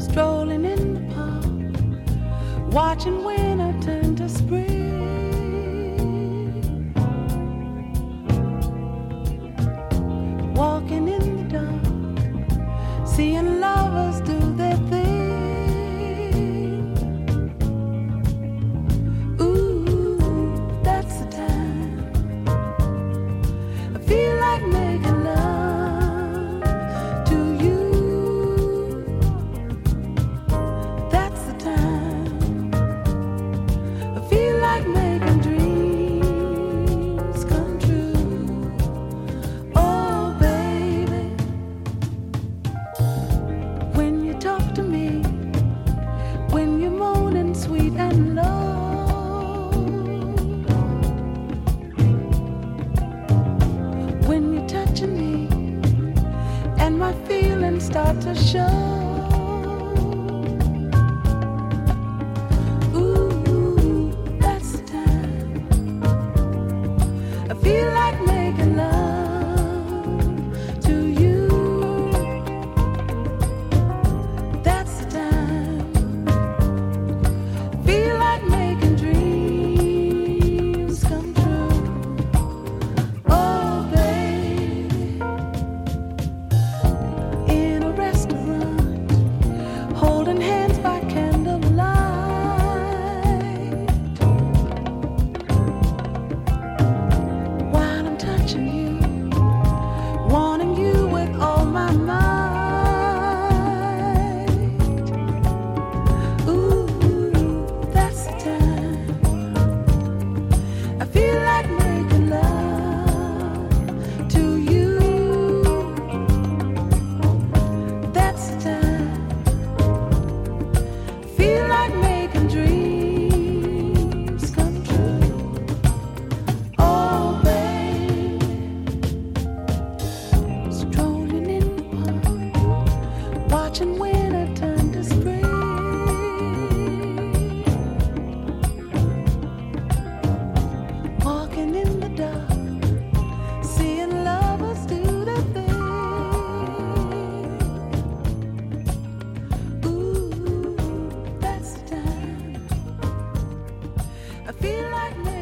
strolling in the park, watching winter. to me, and my feelings start to show. imagine. I feel like.